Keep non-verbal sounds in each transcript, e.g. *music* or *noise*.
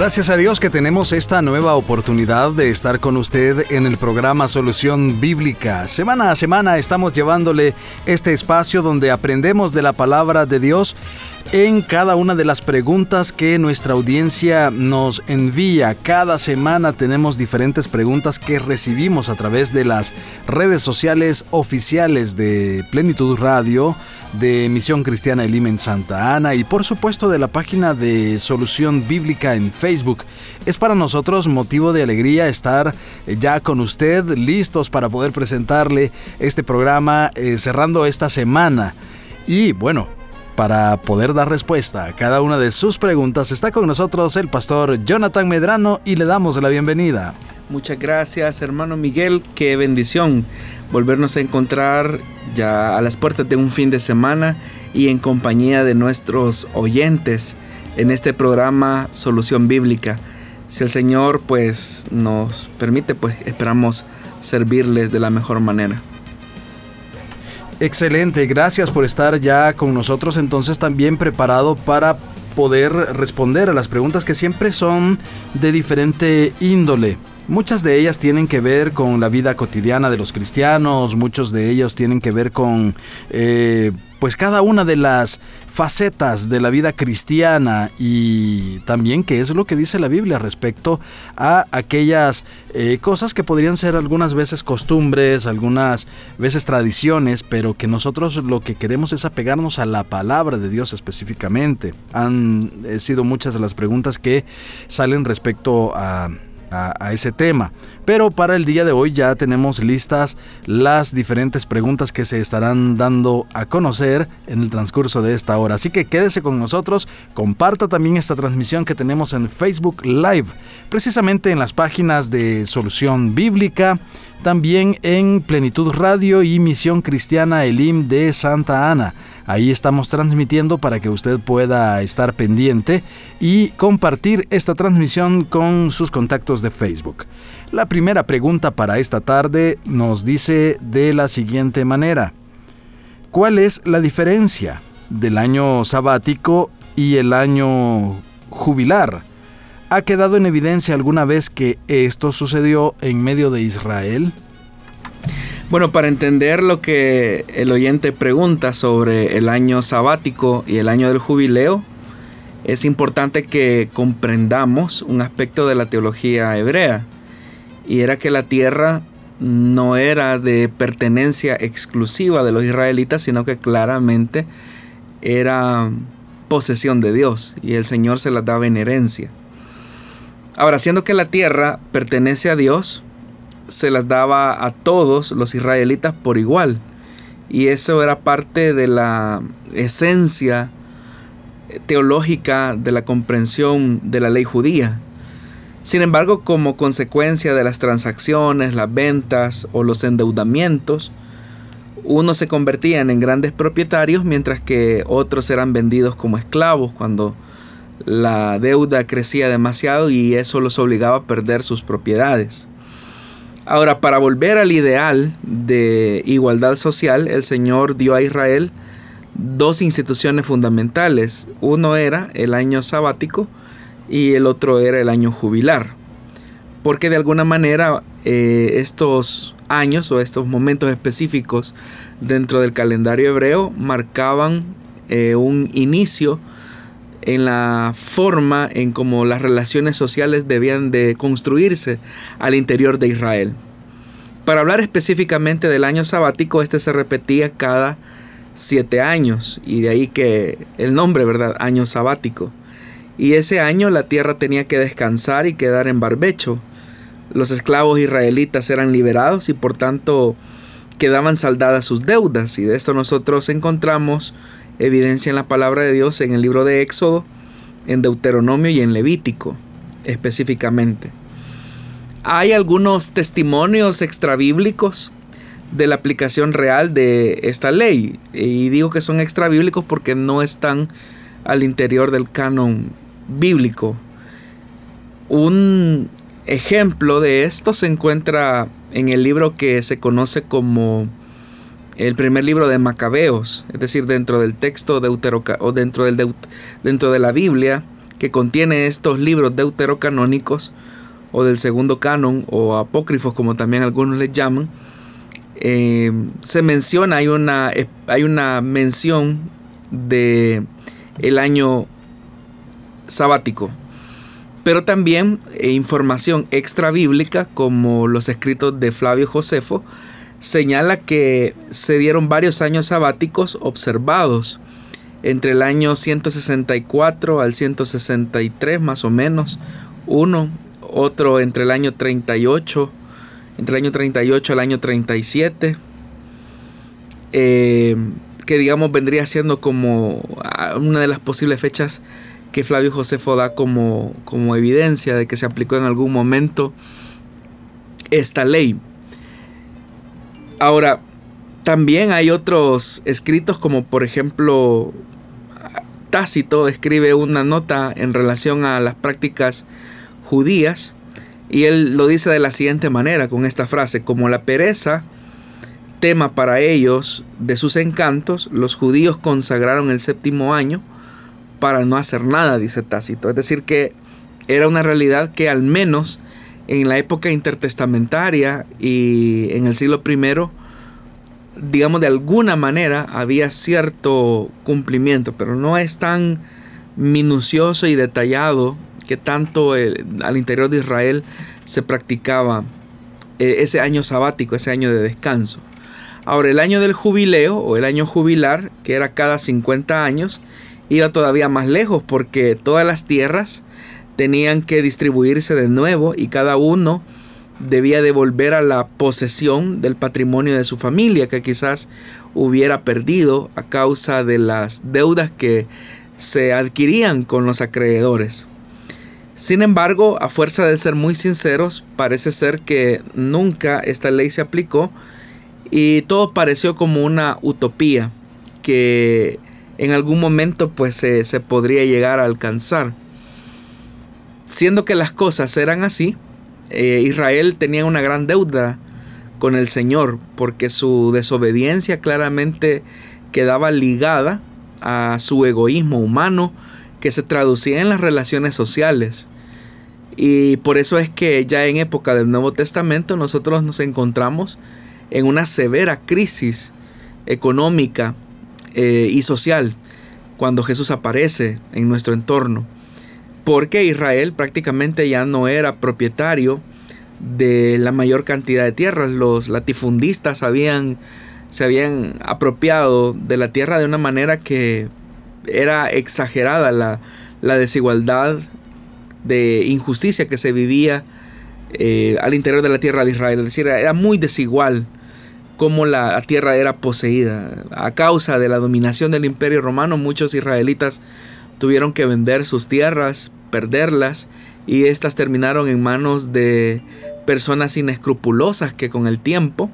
Gracias a Dios que tenemos esta nueva oportunidad de estar con usted en el programa Solución Bíblica. Semana a semana estamos llevándole este espacio donde aprendemos de la palabra de Dios en cada una de las preguntas que nuestra audiencia nos envía. Cada semana tenemos diferentes preguntas que recibimos a través de las redes sociales oficiales de Plenitud Radio, de Misión Cristiana Elim en Santa Ana y por supuesto de la página de Solución Bíblica en Facebook. Es para nosotros motivo de alegría estar ya con usted, listos para poder presentarle este programa eh, cerrando esta semana. Y bueno, para poder dar respuesta a cada una de sus preguntas está con nosotros el pastor Jonathan Medrano y le damos la bienvenida. Muchas gracias hermano Miguel, qué bendición volvernos a encontrar ya a las puertas de un fin de semana y en compañía de nuestros oyentes en este programa Solución Bíblica. Si el Señor pues nos permite, pues esperamos servirles de la mejor manera. Excelente, gracias por estar ya con nosotros entonces también preparado para poder responder a las preguntas que siempre son de diferente índole. Muchas de ellas tienen que ver con la vida cotidiana de los cristianos, muchos de ellos tienen que ver con eh, pues cada una de las facetas de la vida cristiana y también qué es lo que dice la Biblia respecto a aquellas eh, cosas que podrían ser algunas veces costumbres, algunas veces tradiciones, pero que nosotros lo que queremos es apegarnos a la palabra de Dios específicamente. Han eh, sido muchas las preguntas que salen respecto a, ese tema. Pero para el día de hoy ya tenemos listas las diferentes preguntas que se estarán dando a conocer en el transcurso de esta hora. Así que quédese con nosotros, comparta también esta transmisión que tenemos en Facebook Live, precisamente en las páginas de Solución Bíblica, también en Plenitud Radio y Misión Cristiana Elim de Santa Ana. Ahí estamos transmitiendo para que usted pueda estar pendiente y compartir esta transmisión con sus contactos de Facebook. La primera pregunta para esta tarde nos dice de la siguiente manera. ¿Cuál es la diferencia del año sabático y el año jubilar? ¿Ha quedado en evidencia alguna vez que esto sucedió en medio de Israel? Bueno, para entender lo que el oyente pregunta sobre el año sabático y el año del jubileo, es importante que comprendamos un aspecto de la teología hebrea, y era que la tierra no era de pertenencia exclusiva de los israelitas, sino que claramente era posesión de Dios y el Señor se la daba en herencia. Ahora, siendo que la tierra pertenece a Dios, se las daba a todos los israelitas por igual. Y eso era parte de la esencia teológica de la comprensión de la ley judía. Sin embargo, como consecuencia de las transacciones, las ventas o los endeudamientos, unos se convertían en grandes propietarios mientras que otros eran vendidos como esclavos cuando la deuda crecía demasiado y eso los obligaba a perder sus propiedades. Ahora, para volver al ideal de igualdad social, el Señor dio a Israel dos instituciones fundamentales. Uno era el año sabático y el otro era el año jubilar. Porque de alguna manera eh, estos años o estos momentos específicos dentro del calendario hebreo marcaban eh, un inicio en la forma en cómo las relaciones sociales debían de construirse al interior de Israel. Para hablar específicamente del año sabático, este se repetía cada siete años y de ahí que el nombre, ¿verdad? Año sabático. Y ese año la tierra tenía que descansar y quedar en barbecho. Los esclavos israelitas eran liberados y por tanto quedaban saldadas sus deudas y de esto nosotros encontramos evidencia en la palabra de Dios en el libro de Éxodo, en Deuteronomio y en Levítico específicamente. Hay algunos testimonios extrabíblicos de la aplicación real de esta ley. Y digo que son extrabíblicos porque no están al interior del canon bíblico. Un ejemplo de esto se encuentra en el libro que se conoce como el primer libro de Macabeos, es decir, dentro del texto deuteroca o dentro, del dentro de la Biblia que contiene estos libros deuterocanónicos o del segundo canon o apócrifos como también algunos les llaman, eh, se menciona, hay una, hay una mención de el año sabático, pero también eh, información extra bíblica como los escritos de Flavio Josefo señala que se dieron varios años sabáticos observados entre el año 164 al 163 más o menos, uno, otro entre el año 38, entre el año 38 al año 37, eh, que digamos vendría siendo como ah, una de las posibles fechas que Flavio Josefo da como, como evidencia de que se aplicó en algún momento esta ley. Ahora, también hay otros escritos como por ejemplo Tácito escribe una nota en relación a las prácticas judías y él lo dice de la siguiente manera con esta frase, como la pereza, tema para ellos de sus encantos, los judíos consagraron el séptimo año para no hacer nada, dice Tácito. Es decir, que era una realidad que al menos en la época intertestamentaria y en el siglo I digamos, de alguna manera había cierto cumplimiento, pero no es tan minucioso y detallado que tanto al interior de Israel se practicaba eh, ese año sabático, ese año de descanso. Ahora, el año del jubileo o el año jubilar, que era cada 50 años, iba todavía más lejos porque todas las tierras tenían que distribuirse de nuevo y cada uno debía devolver a la posesión del patrimonio de su familia que quizás hubiera perdido a causa de las deudas que se adquirían con los acreedores. Sin embargo, a fuerza de ser muy sinceros, parece ser que nunca esta ley se aplicó y todo pareció como una utopía que en algún momento pues se, podría llegar a alcanzar. Siendo que las cosas eran así, eh, Israel tenía una gran deuda con el Señor porque su desobediencia claramente quedaba ligada a su egoísmo humano que se traducía en las relaciones sociales. Y por eso es que ya en época del Nuevo Testamento nosotros nos encontramos en una severa crisis económica eh, y social cuando Jesús aparece en nuestro entorno porque Israel prácticamente ya no era propietario de la mayor cantidad de tierras. Los latifundistas habían, se habían apropiado de la tierra de una manera que era exagerada la, desigualdad de injusticia que se vivía eh, al interior de la tierra de Israel. Es decir, era muy desigual cómo la tierra era poseída. A causa de la dominación del imperio romano, muchos israelitas tuvieron que vender sus tierras, perderlas, y éstas terminaron en manos de personas inescrupulosas que con el tiempo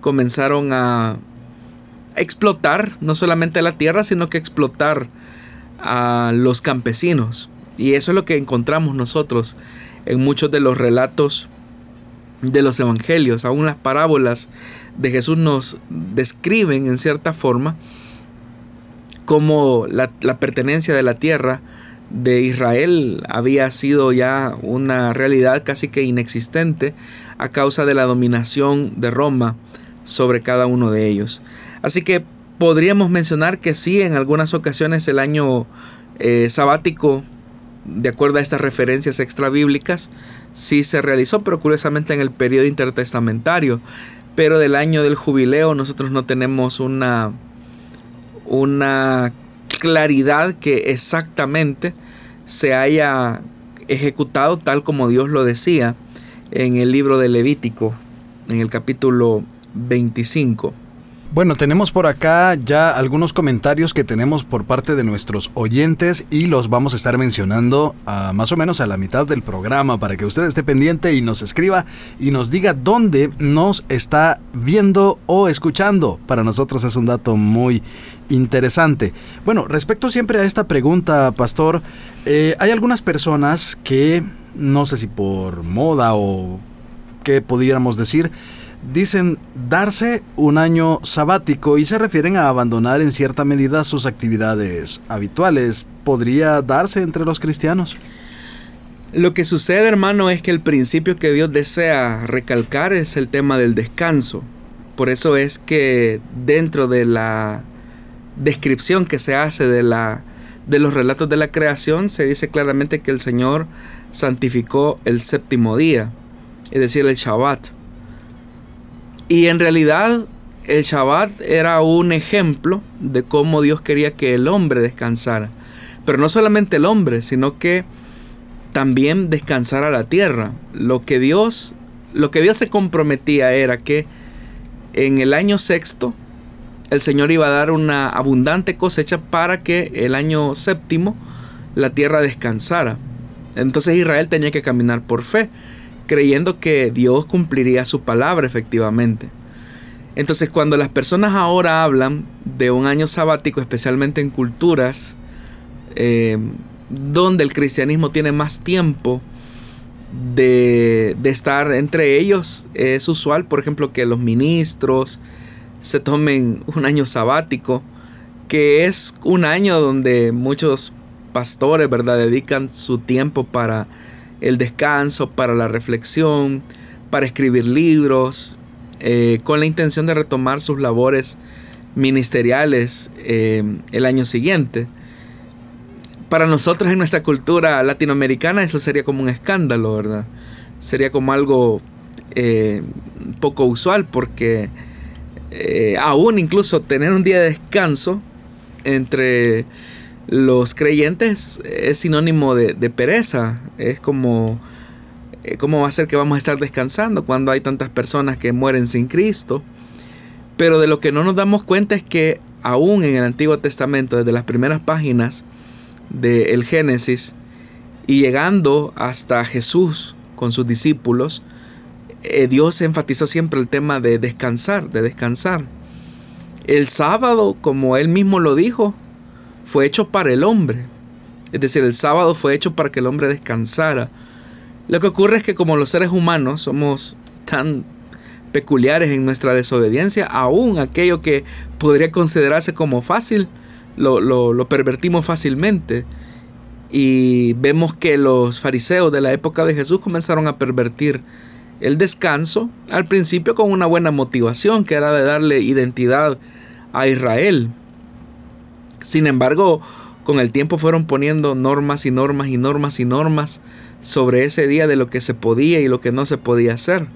comenzaron a explotar no solamente la tierra, sino que explotar a los campesinos. Y eso es lo que encontramos nosotros en muchos de los relatos de los evangelios. Aún las parábolas de Jesús nos describen en cierta forma como la, pertenencia de la tierra de Israel había sido ya una realidad casi que inexistente a causa de la dominación de Roma sobre cada uno de ellos. Así que podríamos mencionar que sí, en algunas ocasiones el año eh, sabático, de acuerdo a estas referencias extrabíblicas, sí se realizó, pero curiosamente en el periodo intertestamentario. Pero del año del jubileo nosotros no tenemos una una claridad que exactamente se haya ejecutado tal como Dios lo decía en el libro de Levítico, en el capítulo 25. Bueno, tenemos por acá ya algunos comentarios que tenemos por parte de nuestros oyentes y los vamos a estar mencionando a más o menos a la mitad del programa para que usted esté pendiente y nos escriba y nos diga dónde nos está viendo o escuchando. Para nosotros es un dato muy interesante. Bueno, respecto siempre a esta pregunta, Pastor, eh, hay algunas personas que, no sé si por moda o qué podríamos decir, dicen darse un año sabático y se refieren a abandonar en cierta medida sus actividades habituales. ¿Podría darse entre los cristianos? Lo que sucede, hermano, es que el principio que Dios desea recalcar es el tema del descanso. Por eso es que dentro de la descripción que se hace de la de los relatos de la creación se dice claramente que el Señor santificó el séptimo día, es decir, el Shabbat. Y en realidad el Shabbat era un ejemplo de cómo Dios quería que el hombre descansara. Pero no solamente el hombre, sino que también descansara la tierra. Lo que Dios, lo que Dios se comprometía era que en el año sexto el Señor iba a dar una abundante cosecha para que el año séptimo la tierra descansara. Entonces Israel tenía que caminar por fe creyendo que Dios cumpliría su palabra efectivamente. Entonces cuando las personas ahora hablan de un año sabático, especialmente en culturas eh, donde el cristianismo tiene más tiempo de, de, estar entre ellos, es usual, por ejemplo, que los ministros se tomen un año sabático, que es un año donde muchos pastores, ¿verdad?, dedican su tiempo para el descanso, para la reflexión, para escribir libros, eh, con la intención de retomar sus labores ministeriales eh, el año siguiente. Para nosotros en nuestra cultura latinoamericana eso sería como un escándalo, ¿verdad? Sería como algo eh, poco usual porque aún incluso tener un día de descanso entre los creyentes es sinónimo de, pereza. Es como, eh, ¿cómo va a ser que vamos a estar descansando cuando hay tantas personas que mueren sin Cristo? Pero de lo que no nos damos cuenta es que aún en el Antiguo Testamento, desde las primeras páginas del Génesis y llegando hasta Jesús con sus discípulos, eh, Dios enfatizó siempre el tema de descansar, de descansar. El sábado, como él mismo lo dijo, fue hecho para el hombre. Es decir, el sábado fue hecho para que el hombre descansara. Lo que ocurre es que como los seres humanos somos tan peculiares en nuestra desobediencia, aún aquello que podría considerarse como fácil, lo, lo, pervertimos fácilmente. Y vemos que los fariseos de la época de Jesús comenzaron a pervertir el descanso, al principio con una buena motivación, que era de darle identidad a Israel. Sin embargo, con el tiempo fueron poniendo normas y normas y normas y normas sobre ese día de lo que se podía y lo que no se podía hacer.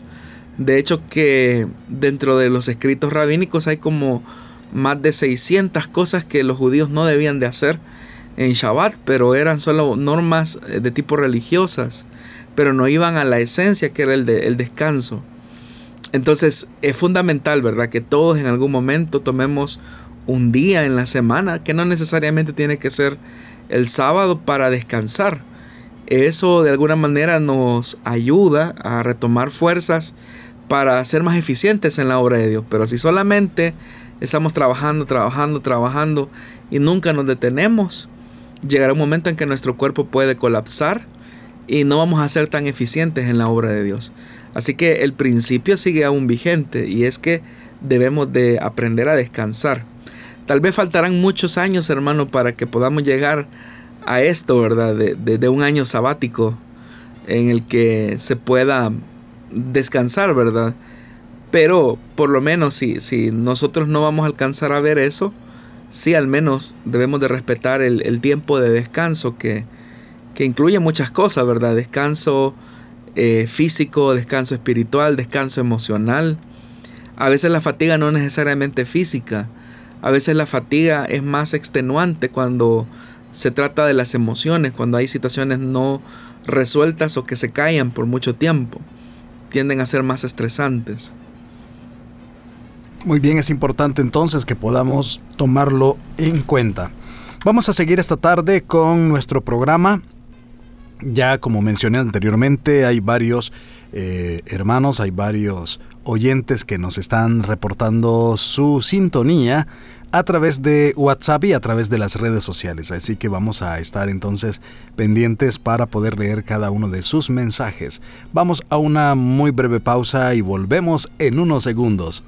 De hecho que dentro de los escritos rabínicos hay como más de 600 cosas que los judíos no debían de hacer en Shabbat, pero eran solo normas eh, de tipo religiosas, pero no iban a la esencia que era el, de, el descanso. Entonces es fundamental, ¿verdad? Que todos en algún momento tomemos un día en la semana, que no necesariamente tiene que ser el sábado para descansar. Eso de alguna manera nos ayuda a retomar fuerzas para ser más eficientes en la obra de Dios. Pero si solamente estamos trabajando, trabajando, trabajando y nunca nos detenemos, llegará un momento en que nuestro cuerpo puede colapsar y no vamos a ser tan eficientes en la obra de Dios. Así que el principio sigue aún vigente y es que debemos de aprender a descansar. Tal vez faltarán muchos años, hermano, para que podamos llegar a esto, ¿verdad? De, un año sabático en el que se pueda descansar, ¿verdad? Pero por lo menos si, si nosotros no vamos a alcanzar a ver eso, sí al menos debemos de respetar el, tiempo de descanso que, que, incluye muchas cosas, ¿verdad? Descanso eh, físico, descanso espiritual, descanso emocional. A veces la fatiga no es necesariamente física, a veces la fatiga es más extenuante cuando se trata de las emociones, cuando hay situaciones no resueltas o que se callan por mucho tiempo. Tienden a ser más estresantes. Muy bien, es importante entonces que podamos tomarlo en cuenta. Vamos a seguir esta tarde con nuestro programa. Ya como mencioné anteriormente, hay varios eh, hermanos, hay varios oyentes que nos están reportando su sintonía a través de WhatsApp y a través de las redes sociales. Así que vamos a estar entonces pendientes para poder leer cada uno de sus mensajes. Vamos a una muy breve pausa y volvemos en unos segundos.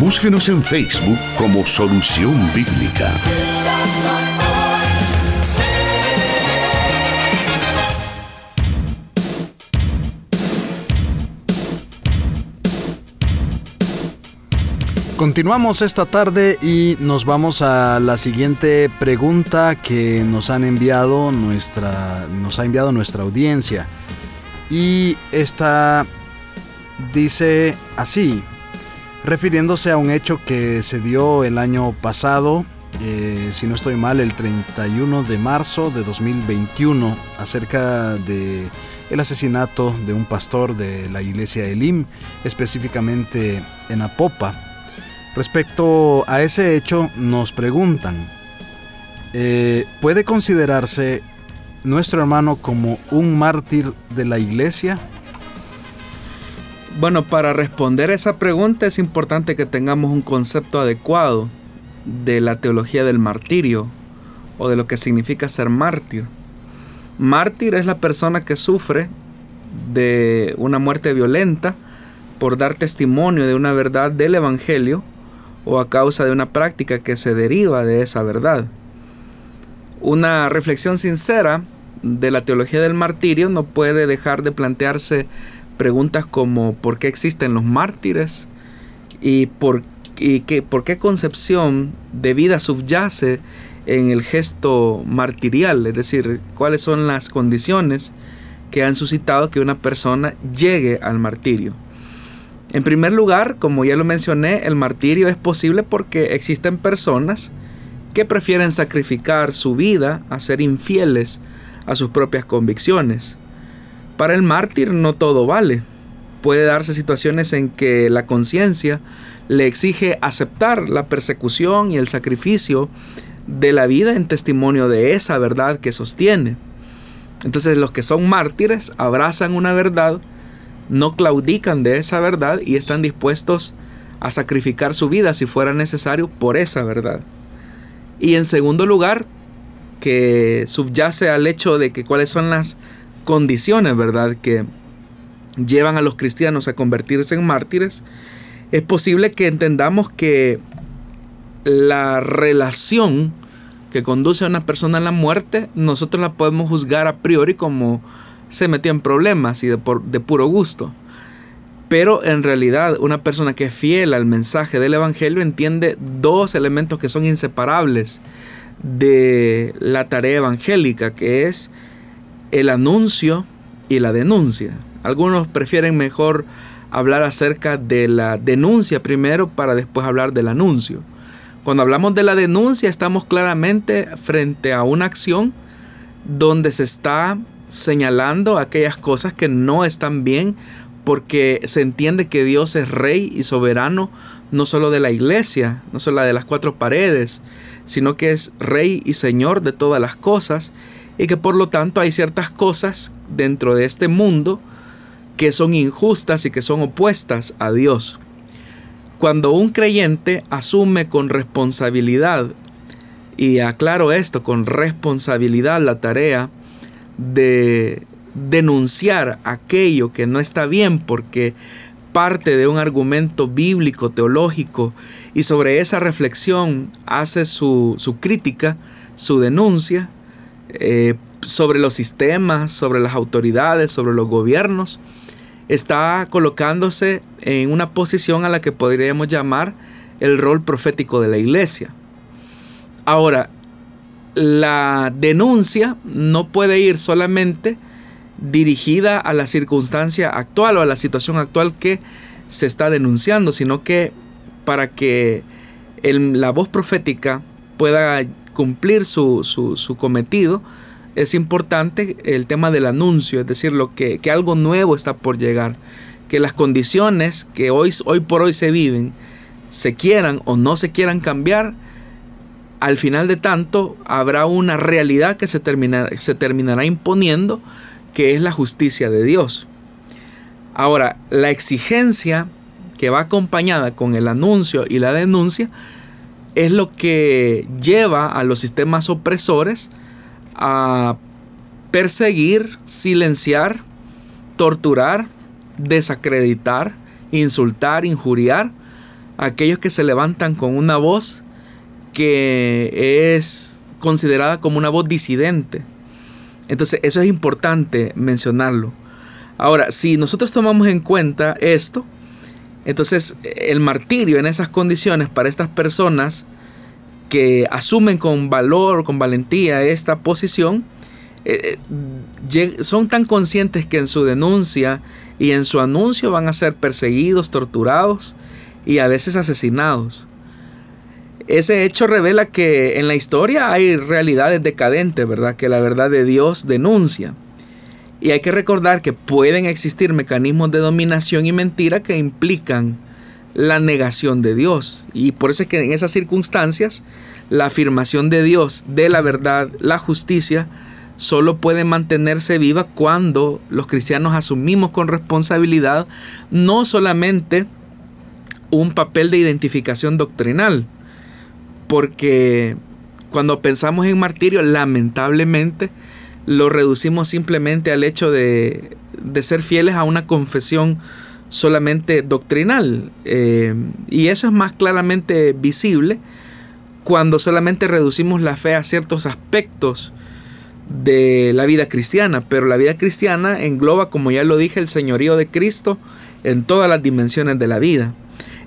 Búsquenos en Facebook como Solución Bíblica. Continuamos esta tarde y nos vamos a la siguiente pregunta que nos han enviado nuestra nos ha enviado nuestra audiencia. Y esta dice así: refiriéndose a un hecho que se dio el año pasado, eh, si no estoy mal, el 31 de marzo de 2021, acerca de el asesinato de un pastor de la iglesia Elim, específicamente en Apopa. Respecto a ese hecho, nos preguntan, eh, ¿puede considerarse nuestro hermano como un mártir de la iglesia? Bueno, para responder esa pregunta es importante que tengamos un concepto adecuado de la teología del martirio o de lo que significa ser mártir. Mártir es la persona que sufre de una muerte violenta por dar testimonio de una verdad del Evangelio o a causa de una práctica que se deriva de esa verdad. Una reflexión sincera de la teología del martirio no puede dejar de plantearse preguntas como ¿por qué existen los mártires? ¿Y por, qué, por qué concepción de vida subyace en el gesto martirial? Es decir, ¿cuáles son las condiciones que han suscitado que una persona llegue al martirio? En primer lugar, como ya lo mencioné, el martirio es posible porque existen personas que prefieren sacrificar su vida a ser infieles a sus propias convicciones. Para el mártir no todo vale. Puede darse situaciones en que la conciencia le exige aceptar la persecución y el sacrificio de la vida en testimonio de esa verdad que sostiene. Entonces los que son mártires abrazan una verdad, no claudican de esa verdad y están dispuestos a sacrificar su vida si fuera necesario por esa verdad. Y en segundo lugar, que subyace al hecho de que cuáles son las condiciones, ¿verdad?, que llevan a los cristianos a convertirse en mártires, es posible que entendamos que la relación que conduce a una persona a la muerte, nosotros la podemos juzgar a priori como se metió en problemas y de, de puro gusto. Pero en realidad una persona que es fiel al mensaje del Evangelio entiende dos elementos que son inseparables de la tarea evangélica, que es el anuncio y la denuncia. Algunos prefieren mejor hablar acerca de la denuncia primero para después hablar del anuncio. Cuando hablamos de la denuncia estamos claramente frente a una acción donde se está señalando aquellas cosas que no están bien porque se entiende que Dios es rey y soberano no solo de la iglesia, no solo de las cuatro paredes, sino que es rey y señor de todas las cosas y que por lo tanto hay ciertas cosas dentro de este mundo que son injustas y que son opuestas a Dios. Cuando un creyente asume con responsabilidad, y aclaro esto, con responsabilidad la tarea de denunciar aquello que no está bien porque parte de un argumento bíblico, teológico, y sobre esa reflexión hace su, su crítica, su denuncia, eh, sobre los sistemas, sobre las autoridades, sobre los gobiernos, está colocándose en una posición a la que podríamos llamar el rol profético de la iglesia. Ahora, la denuncia no puede ir solamente dirigida a la circunstancia actual o a la situación actual que se está denunciando, sino que para que la voz profética pueda cumplir su, su, cometido, es importante el tema del anuncio, es decir, lo que, que, algo nuevo está por llegar, que las condiciones que hoy, hoy por hoy se viven, se quieran o no se quieran cambiar, al final de tanto habrá una realidad que se, se terminará imponiendo, que es la justicia de Dios. Ahora, la exigencia que va acompañada con el anuncio y la denuncia es lo que lleva a los sistemas opresores a perseguir, silenciar, torturar, desacreditar, insultar, injuriar a aquellos que se levantan con una voz que es considerada como una voz disidente. Entonces eso es importante mencionarlo. Ahora, si nosotros tomamos en cuenta esto, entonces el martirio en esas condiciones para estas personas que asumen con valor, con valentía esta posición, eh, eh, son tan conscientes que en su denuncia y en su anuncio van a ser perseguidos, torturados y a veces asesinados. Ese hecho revela que en la historia hay realidades decadentes, ¿verdad? Que la verdad de Dios denuncia. Y hay que recordar que pueden existir mecanismos de dominación y mentira que implican la negación de Dios. Y por eso es que en esas circunstancias la afirmación de Dios de la verdad, la justicia, solo puede mantenerse viva cuando los cristianos asumimos con responsabilidad no solamente un papel de identificación doctrinal, porque cuando pensamos en martirio, lamentablemente lo reducimos simplemente al hecho de, ser fieles a una confesión solamente doctrinal. Eh, y eso es más claramente visible cuando solamente reducimos la fe a ciertos aspectos de la vida cristiana. Pero la vida cristiana engloba, como ya lo dije, el señorío de Cristo en todas las dimensiones de la vida.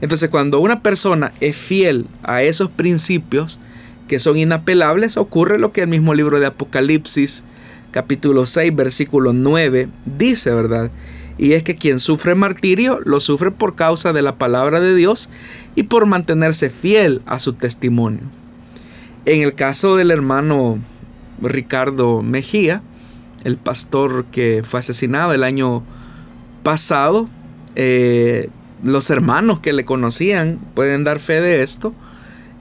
Entonces cuando una persona es fiel a esos principios que son inapelables, ocurre lo que el mismo libro de Apocalipsis capítulo 6 versículo 9 dice, ¿verdad? Y es que quien sufre martirio lo sufre por causa de la palabra de Dios y por mantenerse fiel a su testimonio. En el caso del hermano Ricardo Mejía, el pastor que fue asesinado el año pasado, eh, los hermanos que le conocían pueden dar fe de esto,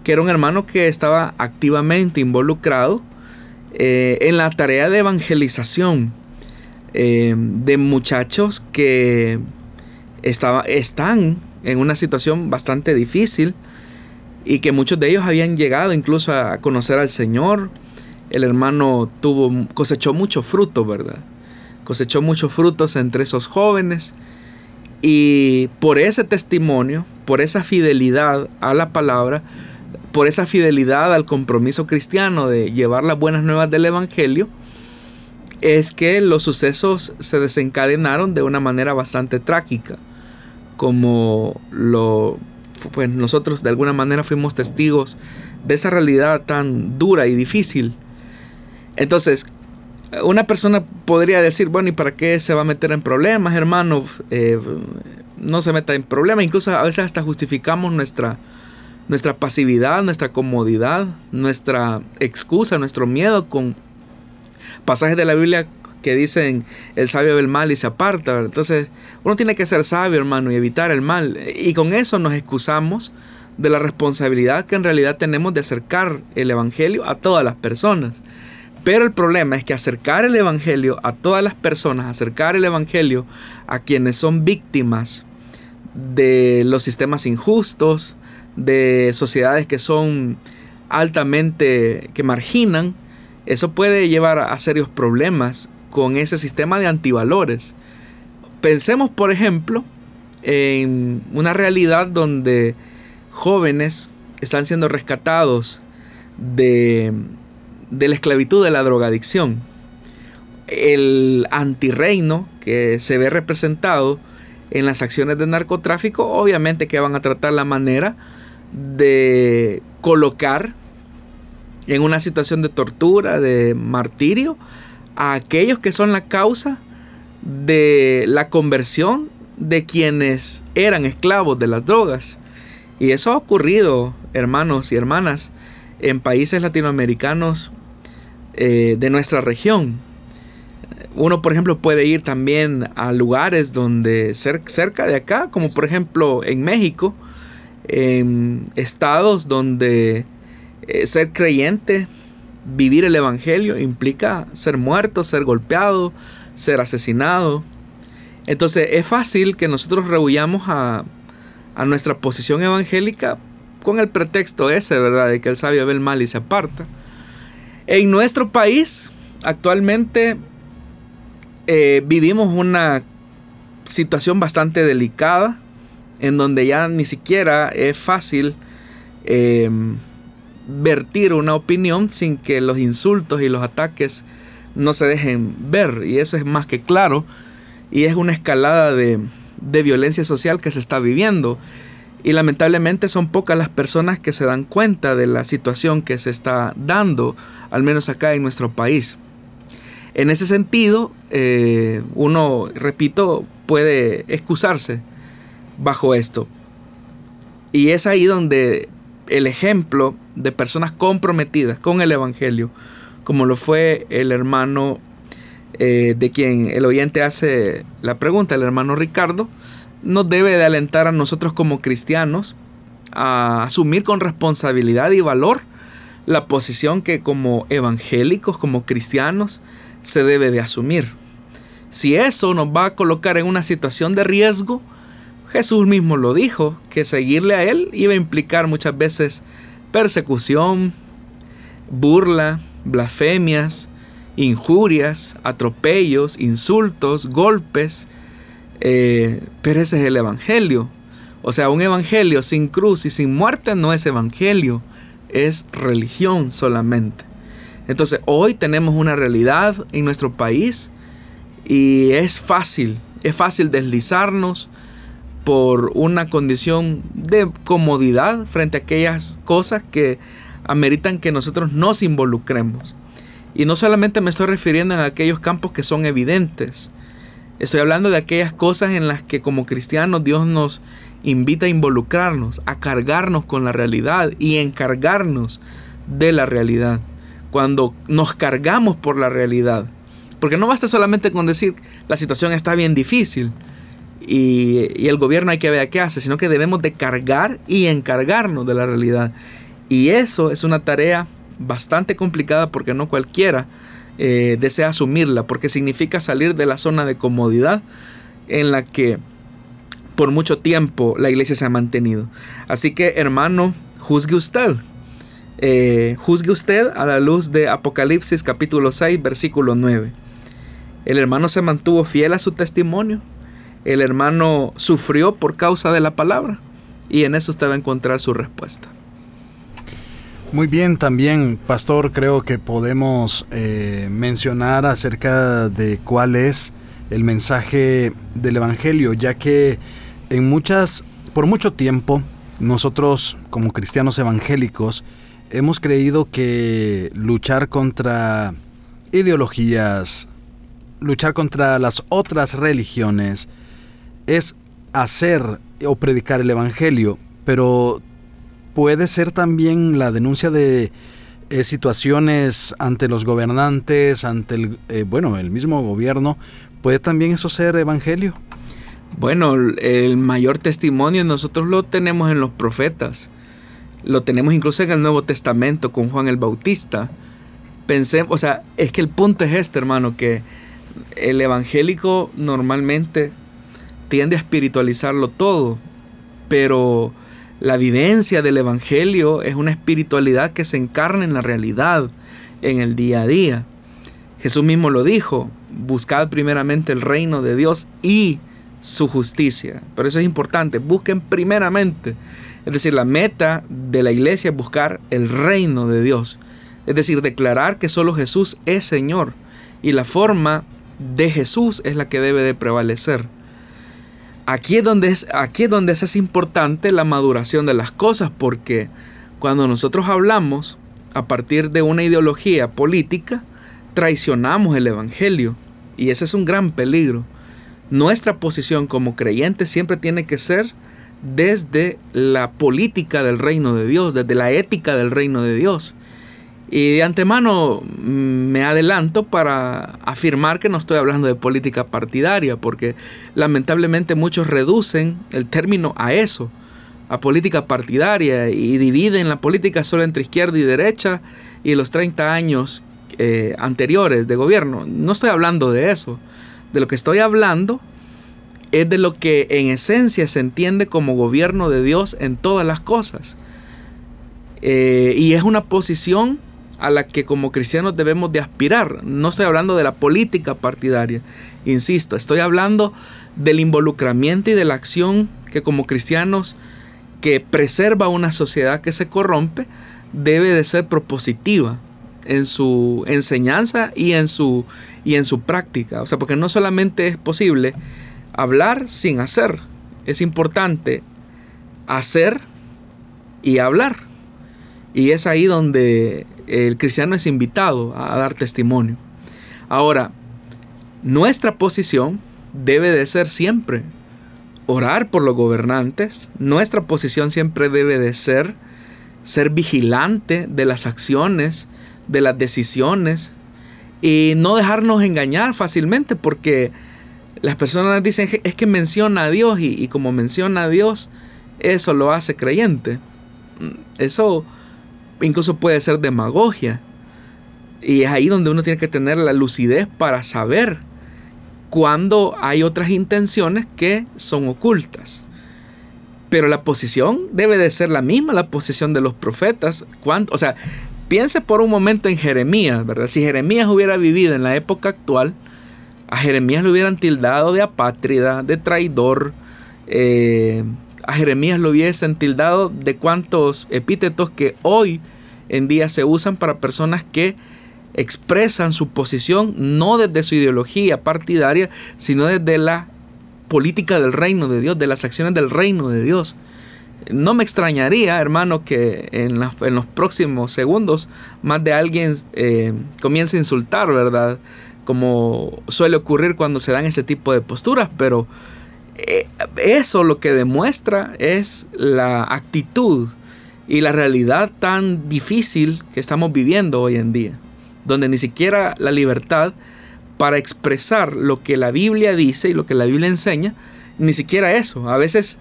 que era un hermano que estaba activamente involucrado eh, en la tarea de evangelización eh, de muchachos que estaba, están en una situación bastante difícil y que muchos de ellos habían llegado incluso a conocer al Señor. El hermano tuvo, cosechó mucho fruto, ¿verdad? Cosechó muchos frutos entre esos jóvenes y por ese testimonio, por esa fidelidad a la palabra, por esa fidelidad al compromiso cristiano de llevar las buenas nuevas del Evangelio, es que los sucesos se desencadenaron de una manera bastante trágica, como lo pues nosotros de alguna manera fuimos testigos de esa realidad tan dura y difícil. Entonces, una persona podría decir, bueno, ¿y para qué se va a meter en problemas, hermano? Eh, no se meta en problemas. Incluso a veces hasta justificamos nuestra, nuestra pasividad, nuestra comodidad, nuestra excusa, nuestro miedo con pasajes de la Biblia que dicen el sabio ve el mal y se aparta. Entonces, uno tiene que ser sabio, hermano, y evitar el mal. Y con eso nos excusamos de la responsabilidad que en realidad tenemos de acercar el Evangelio a todas las personas. Pero el problema es que acercar el Evangelio a todas las personas, acercar el Evangelio a quienes son víctimas de los sistemas injustos, de sociedades que son altamente, que marginan, eso puede llevar a serios problemas con ese sistema de antivalores. Pensemos, por ejemplo, en una realidad donde jóvenes están siendo rescatados de de la esclavitud de la drogadicción. El antirreino que se ve representado en las acciones de narcotráfico, obviamente que van a tratar la manera de colocar en una situación de tortura, de martirio, a aquellos que son la causa de la conversión de quienes eran esclavos de las drogas. Y eso ha ocurrido, hermanos y hermanas, en países latinoamericanos eh, de nuestra región. Uno, por ejemplo, puede ir también a lugares donde cerca de acá, como por ejemplo en México, en estados donde eh, ser creyente, vivir el Evangelio, implica ser muerto, ser golpeado, ser asesinado. Entonces es fácil que nosotros rehuyamos a, nuestra posición evangélica con el pretexto ese, ¿verdad? De que el sabio ve el mal y se aparta. En nuestro país, actualmente, eh, vivimos una situación bastante delicada, en donde ya ni siquiera es fácil em, vertir una opinión sin que los insultos y los ataques no se dejen ver. Y eso es más que claro. Y es una escalada de, de violencia social que se está viviendo. Y lamentablemente son pocas las personas que se dan cuenta de la situación que se está dando, al menos acá en nuestro país. En ese sentido, eh, uno, repito, puede excusarse bajo esto. Y es ahí donde el ejemplo de personas comprometidas con el Evangelio, como lo fue el hermano eh, de quien el oyente hace la pregunta, el hermano Ricardo, nos debe de alentar a nosotros como cristianos a asumir con responsabilidad y valor la posición que como evangélicos, como cristianos, se debe de asumir. Si eso nos va a colocar en una situación de riesgo, Jesús mismo lo dijo, que seguirle a Él iba a implicar muchas veces persecución, burla, blasfemias, injurias, atropellos, insultos, golpes, eh, pero ese es el Evangelio. O sea, un Evangelio sin cruz y sin muerte no es Evangelio, es religión solamente. Entonces hoy tenemos una realidad en nuestro país y es fácil, es fácil deslizarnos por una condición de comodidad frente a aquellas cosas que ameritan que nosotros nos involucremos. Y no solamente me estoy refiriendo en aquellos campos que son evidentes, Estoy hablando de aquellas cosas en las que como cristianos Dios nos invita a involucrarnos, a cargarnos con la realidad y encargarnos de la realidad. Cuando nos cargamos por la realidad. Porque no basta solamente con decir la situación está bien difícil y, el gobierno hay que ver qué hace, sino que debemos de cargar y encargarnos de la realidad. Y eso es una tarea bastante complicada porque no cualquiera eh, desea asumirla, porque significa salir de la zona de comodidad en la que por mucho tiempo la iglesia se ha mantenido. Así que hermano, juzgue usted. Eh, juzgue usted a la luz de Apocalipsis capítulo 6, versículo 9. El hermano se mantuvo fiel a su testimonio. El hermano sufrió por causa de la palabra. Y en eso usted va a encontrar su respuesta. Muy bien, también, pastor, creo que podemos eh, mencionar acerca de cuál es el mensaje del Evangelio, ya que en muchas, por mucho tiempo, nosotros como cristianos evangélicos hemos creído que luchar contra ideologías, luchar contra las otras religiones, es hacer o predicar el Evangelio, pero puede ser también la denuncia de eh, situaciones ante los gobernantes, ante el, eh, bueno, el mismo gobierno. ¿Puede también eso ser evangelio? Bueno, el mayor testimonio nosotros lo tenemos en los profetas. Lo tenemos incluso en el Nuevo Testamento con Juan el Bautista. Pensemos, o sea, es que el punto es este, hermano, que el evangélico normalmente tiende a espiritualizarlo todo, pero la vivencia del Evangelio es una espiritualidad que se encarna en la realidad, en el día a día. Jesús mismo lo dijo, buscad primeramente el reino de Dios y su justicia. Pero eso es importante, busquen primeramente. Es decir, la meta de la iglesia es buscar el reino de Dios. Es decir, declarar que solo Jesús es Señor. Y la forma de Jesús es la que debe de prevalecer. Aquí es, donde es, aquí es donde es importante la maduración de las cosas, porque cuando nosotros hablamos a partir de una ideología política, traicionamos el Evangelio. Y ese es un gran peligro. Nuestra posición como creyentes siempre tiene que ser desde la política del reino de Dios, desde la ética del reino de Dios. Y de antemano mm, me adelanto para afirmar que no estoy hablando de política partidaria, porque lamentablemente muchos reducen el término a eso, a política partidaria, y dividen la política solo entre izquierda y derecha y los 30 años eh, anteriores de gobierno. No estoy hablando de eso. De lo que estoy hablando es de lo que en esencia se entiende como gobierno de Dios en todas las cosas. Eh, y es una posición a la que como cristianos debemos de aspirar. No estoy hablando de la política partidaria, insisto, estoy hablando del involucramiento y de la acción que como cristianos que preserva una sociedad que se corrompe debe de ser propositiva en su enseñanza y en su, y en su práctica. O sea, porque no solamente es posible hablar sin hacer, es importante hacer y hablar. Y es ahí donde el cristiano es invitado a dar testimonio. Ahora, nuestra posición debe de ser siempre orar por los gobernantes. Nuestra posición siempre debe de ser ser vigilante de las acciones, de las decisiones y no dejarnos engañar fácilmente porque las personas dicen es que menciona a Dios y, y como menciona a Dios, eso lo hace creyente. Eso incluso puede ser demagogia. Y es ahí donde uno tiene que tener la lucidez para saber cuando hay otras intenciones que son ocultas. Pero la posición debe de ser la misma, la posición de los profetas. O sea, piense por un momento en Jeremías, ¿verdad? Si Jeremías hubiera vivido en la época actual, a Jeremías le hubieran tildado de apátrida, de traidor, eh, Jeremías lo hubiesen tildado de cuantos epítetos que hoy en día se usan para personas que expresan su posición no desde su ideología partidaria, sino desde la política del reino de Dios, de las acciones del reino de Dios. No me extrañaría, hermano, que en, los próximos segundos más de alguien eh, comience a insultar, ¿verdad? Como suele ocurrir cuando se dan ese tipo de posturas, pero eso lo que demuestra es la actitud y la realidad tan difícil que estamos viviendo hoy en día, donde ni siquiera la libertad para expresar lo que la Biblia dice y lo que la Biblia enseña, ni siquiera eso. A veces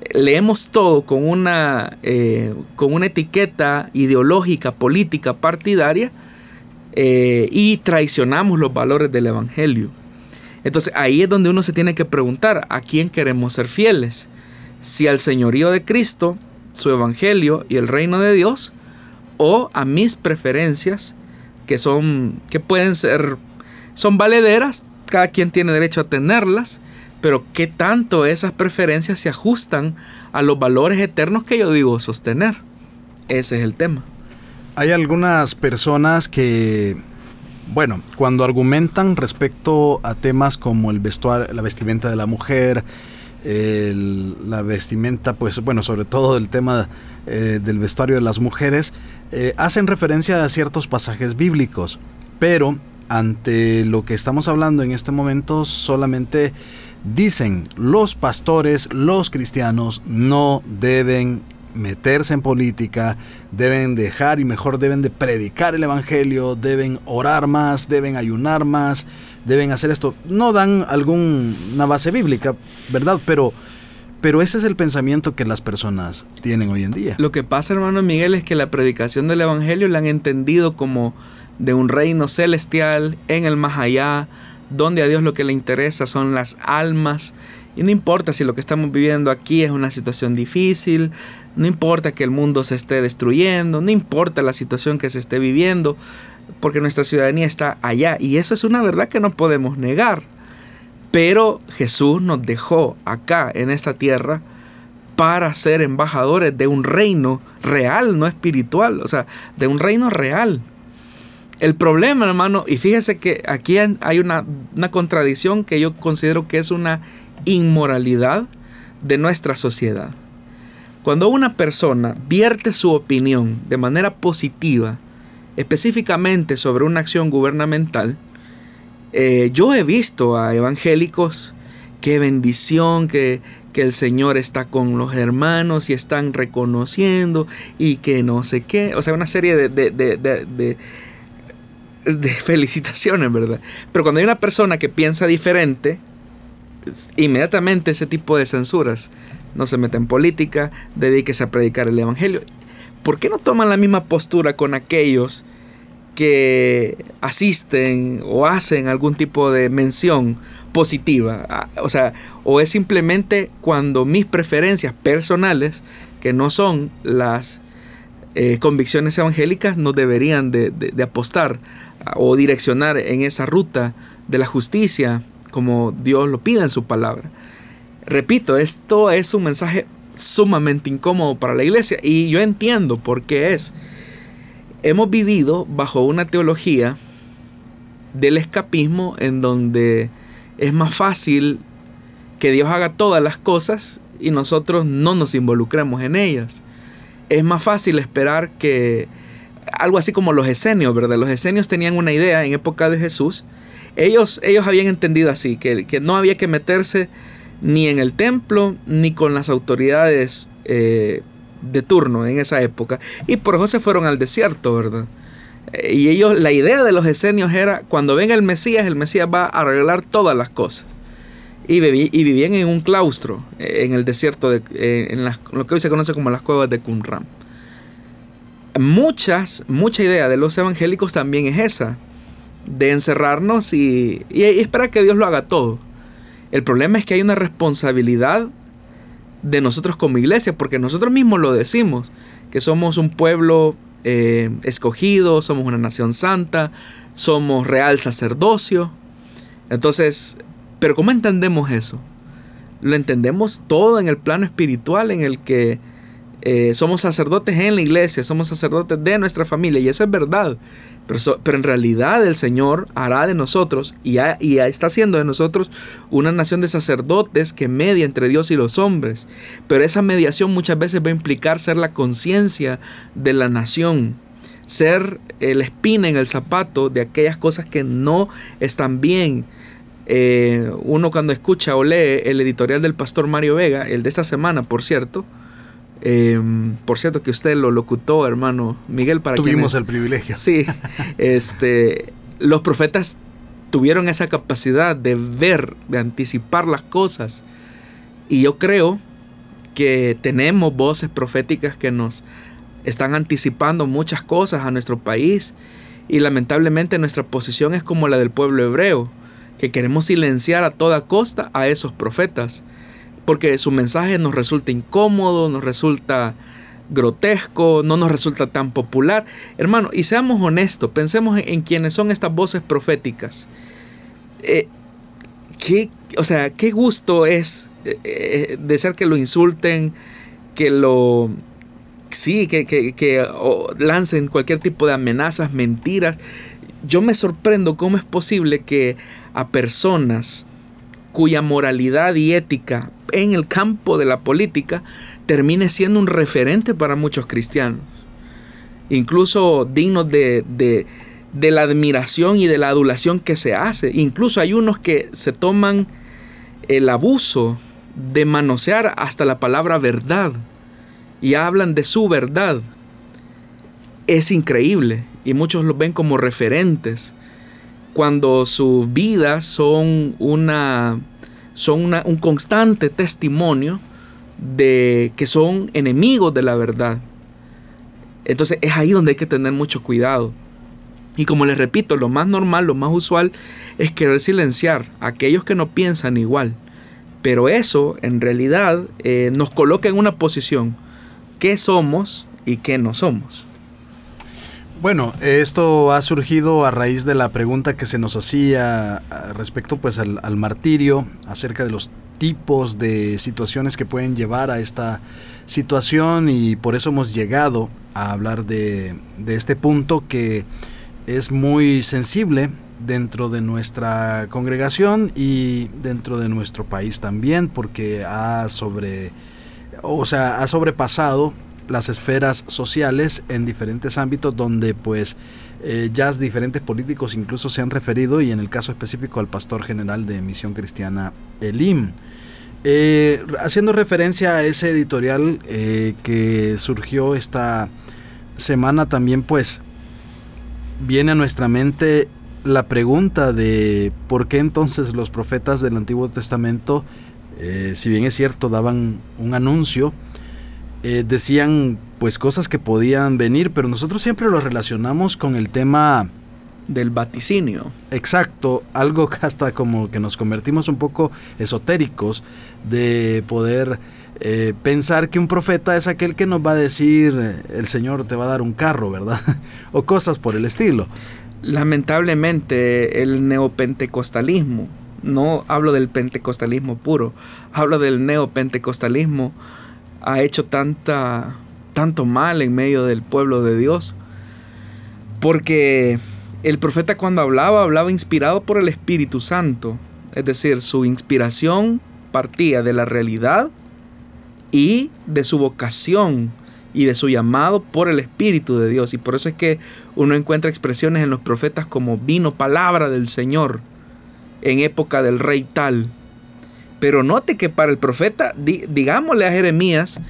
eh, leemos todo con una, eh, con una etiqueta ideológica, política, partidaria, y traicionamos los valores del Evangelio. Entonces ahí es donde uno se tiene que preguntar a quién queremos ser fieles. Si al señorío de Cristo, su evangelio y el reino de Dios, o a mis preferencias que son que pueden ser son valederas, cada quien tiene derecho a tenerlas, pero qué tanto esas preferencias se ajustan a los valores eternos que yo digo sostener. Ese es el tema. Hay algunas personas que bueno, cuando argumentan respecto a temas como el vestuario, la vestimenta de la mujer, la vestimenta, pues bueno, sobre todo el tema eh, del vestuario de las mujeres, eh, hacen referencia a ciertos pasajes bíblicos, pero ante lo que estamos hablando en este momento solamente dicen los pastores, los cristianos no deben meterse en política, deben dejar y mejor deben de predicar el Evangelio, deben orar más, deben ayunar más, deben hacer esto. No dan alguna base bíblica, ¿verdad? Pero, pero ese es el pensamiento que las personas tienen hoy en día. Lo que pasa, hermano Miguel, es que la predicación del Evangelio la han entendido como de un reino celestial en el más allá, donde a Dios lo que le interesa son las almas. Y no importa si lo que estamos viviendo aquí es una situación difícil, no importa que el mundo se esté destruyendo, no importa la situación que se esté viviendo, porque nuestra ciudadanía está allá. Y eso es una verdad que no podemos negar. Pero Jesús nos dejó acá en esta tierra para ser embajadores de un reino real, no espiritual, o sea, de un reino real. El problema, hermano, y fíjese que aquí hay una, una contradicción que yo considero que es una inmoralidad de nuestra sociedad. Cuando una persona vierte su opinión de manera positiva, específicamente sobre una acción gubernamental, eh, yo he visto a evangélicos, qué bendición que, el Señor está con los hermanos y están reconociendo y que no sé qué, o sea, una serie de, de, de, de *laughs* felicitaciones, ¿verdad? Pero cuando hay una persona que piensa diferente, inmediatamente ese tipo de censuras. No se mete en política, dedíquese a predicar el Evangelio. ¿Por qué no toman la misma postura con aquellos que asisten o hacen algún tipo de mención positiva? Ah, o sea, o es simplemente cuando mis preferencias personales, que no son las eh, convicciones evangélicas, no deberían de apostar o direccionar en esa ruta de la justicia como Dios lo pide en su palabra. Repito, esto es un mensaje sumamente incómodo para la iglesia y yo entiendo por qué es. Hemos vivido bajo una teología del escapismo en donde es más fácil que Dios haga todas las cosas y nosotros no nos involucremos en ellas. Es más fácil esperar que algo así como los esenios, ¿verdad? Los esenios tenían una idea en época de Jesús ellos, ellos habían entendido así, que, que no había que meterse ni en el templo ni con las autoridades eh, de turno en esa época. Y por eso se fueron al desierto, ¿verdad? Eh, y ellos, la idea de los esenios era, cuando venga el Mesías, el Mesías va a arreglar todas las cosas. Y, y vivían en un claustro, eh, en el desierto, de, en lo que hoy se conoce como las cuevas de Qumran. Muchas, mucha idea de los evangélicos también es esa de encerrarnos y, y, esperar que Dios lo haga todo. El problema es que hay una responsabilidad de nosotros como iglesia, porque nosotros mismos lo decimos, que somos un pueblo eh, escogido, somos una nación santa, somos real sacerdocio. Entonces, pero ¿cómo entendemos eso? Lo entendemos todo en el plano espiritual en el que eh, somos sacerdotes en la iglesia, somos sacerdotes de nuestra familia, y eso es verdad. Pero, en realidad el Señor hará de nosotros y, está haciendo de nosotros una nación de sacerdotes que media entre Dios y los hombres. Pero esa mediación muchas veces va a implicar ser la conciencia de la nación, ser el espina en el zapato de aquellas cosas que no están bien. Eh, uno cuando escucha o lee el editorial del pastor Mario Vega, el de esta semana, por cierto, Em, por cierto que usted lo locutó, hermano Miguel, para Tuvimos el privilegio. Sí, *laughs* este, los profetas tuvieron esa capacidad de ver, de anticipar las cosas. Y yo creo que tenemos voces proféticas que nos están anticipando muchas cosas a nuestro país. Y lamentablemente nuestra posición es como la del pueblo hebreo, que queremos silenciar a toda costa a esos profetas porque su mensaje nos resulta incómodo, nos resulta grotesco, no nos resulta tan popular. Hermano, y seamos honestos, pensemos en, quiénes son estas voces proféticas. Eh, ¿qué, o sea, qué gusto es eh, eh, de ser que lo insulten, que lo... Sí, que, que lancen cualquier tipo de amenazas, mentiras. Yo me sorprendo cómo es posible que a personas cuya moralidad y ética en el campo de la política termine siendo un referente para muchos cristianos, incluso dignos de, de, la admiración y de la adulación que se hace. Incluso hay unos que se toman el abuso de manosear hasta la palabra verdad y hablan de su verdad. Es increíble y muchos los ven como referentes cuando sus vidas son una son un constante testimonio de que son enemigos de la verdad. Entonces es ahí donde hay que tener mucho cuidado. Y como les repito, lo más normal, lo más usual es querer silenciar a aquellos que no piensan igual. Pero eso en realidad eh, nos coloca en una posición. ¿Qué somos y qué no somos? Bueno, esto ha surgido a raíz de la pregunta que se nos hacía respecto pues al, martirio, acerca de los tipos de situaciones que pueden llevar a esta situación y por eso hemos llegado a hablar de, de este punto que es muy sensible dentro de nuestra congregación y dentro de nuestro país también porque ha sobre o sea, ha sobrepasado las esferas sociales en diferentes ámbitos donde pues eh, ya diferentes políticos incluso se han referido y en el caso específico al pastor general de Misión Cristiana Elim. Eh, haciendo referencia a ese editorial eh, que surgió esta semana también pues viene a nuestra mente la pregunta de por qué entonces los profetas del Antiguo Testamento, si bien es cierto, daban un anuncio, eh, decían pues cosas que podían venir, pero nosotros siempre lo relacionamos con el tema del vaticinio. Exacto, algo hasta como que nos convertimos un poco esotéricos de poder eh, pensar que un profeta es aquel que nos va a decir el Señor te va a dar un carro, ¿verdad? *laughs* o cosas por el estilo. Lamentablemente el neopentecostalismo, no hablo del pentecostalismo puro, hablo del neopentecostalismo, ha hecho tanta, tanto mal en medio del pueblo de Dios. Porque el profeta cuando hablaba, hablaba inspirado por el Espíritu Santo. Es decir, su inspiración partía de la realidad y de su vocación y de su llamado por el Espíritu de Dios. Y por eso es que uno encuentra expresiones en los profetas como vino palabra del Señor en época del rey tal pero note que para el profeta, digámosle a Jeremías,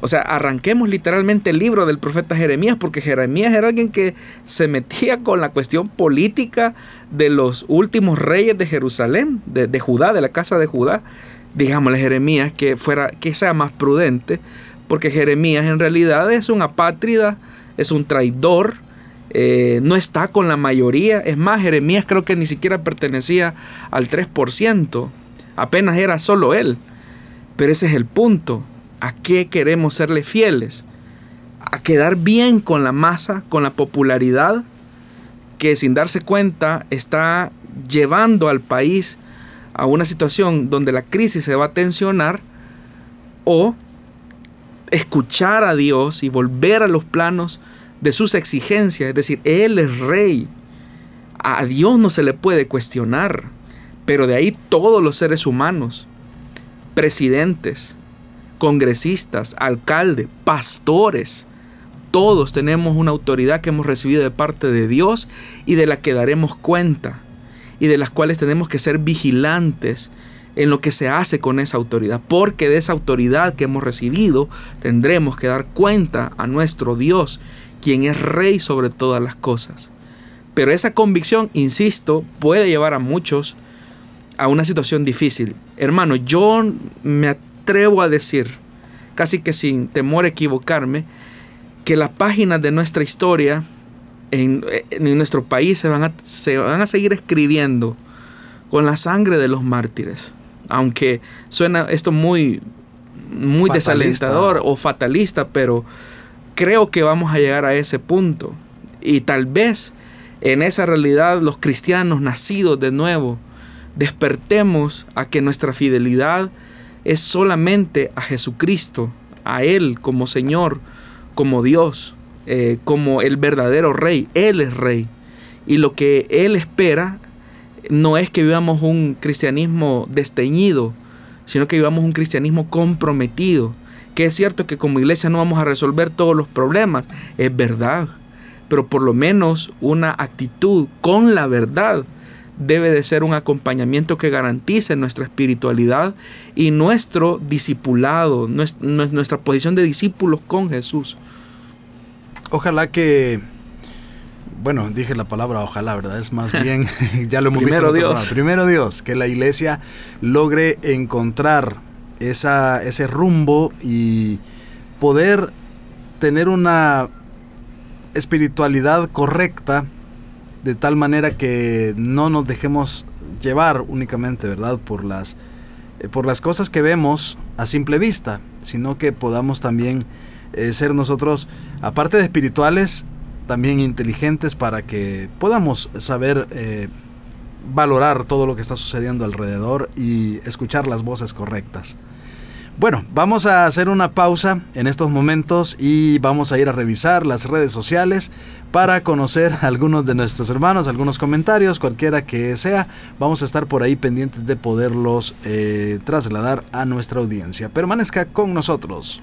o sea, arranquemos literalmente el libro del profeta Jeremías, porque Jeremías era alguien que se metía con la cuestión política de los últimos reyes de Jerusalén, de, Judá, de la casa de Judá. Digámosle a Jeremías que, fuera, que sea más prudente, porque Jeremías en realidad es un apátrida, es un traidor, eh, no está con la mayoría. Es más, Jeremías creo que ni siquiera pertenecía al 3% apenas era solo Él. Pero ese es el punto. ¿A qué queremos serle fieles? ¿A quedar bien con la masa, con la popularidad que sin darse cuenta está llevando al país a una situación donde la crisis se va a tensionar? ¿O escuchar a Dios y volver a los planos de sus exigencias? Es decir, Él es rey. A Dios no se le puede cuestionar. Pero de ahí todos los seres humanos, presidentes, congresistas, alcaldes, pastores, todos tenemos una autoridad que hemos recibido de parte de Dios y de la que daremos cuenta y de las cuales tenemos que ser vigilantes en lo que se hace con esa autoridad, porque de esa autoridad que hemos recibido tendremos que dar cuenta a nuestro Dios, quien es rey sobre todas las cosas. Pero esa convicción, insisto, puede llevar a muchos a una situación difícil. Hermano, yo me atrevo a decir, casi que sin temor a equivocarme, que las páginas de nuestra historia en, nuestro país se van, a, se van a seguir escribiendo con la sangre de los mártires. Aunque suena esto muy, muy desalentador o fatalista, pero creo que vamos a llegar a ese punto. Y tal vez en esa realidad los cristianos nacidos de nuevo despertemos a que nuestra fidelidad es solamente a Jesucristo, a Él como Señor, como Dios, eh, como el verdadero Rey. Él es Rey. Y lo que Él espera no es que vivamos un cristianismo desteñido, sino que vivamos un cristianismo comprometido. Que es cierto que como iglesia no vamos a resolver todos los problemas, es verdad, pero por lo menos una actitud con la verdad debe de ser un acompañamiento que garantice nuestra espiritualidad y nuestro discipulado, nuestra posición de discípulos con Jesús. Ojalá que, bueno, dije la palabra ojalá, ¿verdad? Es más *laughs* bien, *laughs* ya lo hemos Primero Dios. Primero Dios, que la iglesia logre encontrar esa, ese rumbo y poder tener una espiritualidad correcta de tal manera que no nos dejemos llevar únicamente, ¿verdad? Por las, eh, por las cosas que vemos a simple vista, sino que podamos también eh, ser nosotros, aparte de espirituales, también inteligentes para que podamos saber eh, valorar todo lo que está sucediendo alrededor y escuchar las voces correctas. Bueno, vamos a hacer una pausa en estos momentos y vamos a ir a revisar las redes sociales para conocer *laughs* algunos de nuestros hermanos, algunos comentarios, cualquiera que sea. Vamos a estar por ahí pendientes de poderlos eh, trasladar a nuestra audiencia. Permanezca con nosotros.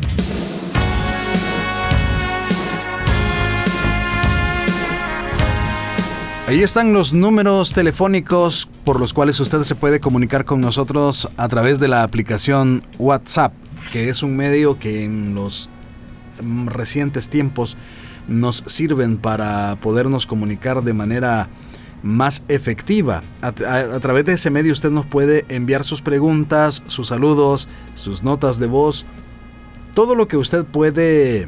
Ahí están los números telefónicos por los cuales usted se puede comunicar con nosotros a través de la aplicación WhatsApp, que es un medio que en los recientes tiempos nos sirven para podernos comunicar de manera más efectiva. A, través de ese medio usted nos puede enviar sus preguntas, sus saludos, sus notas de voz, todo lo que usted puede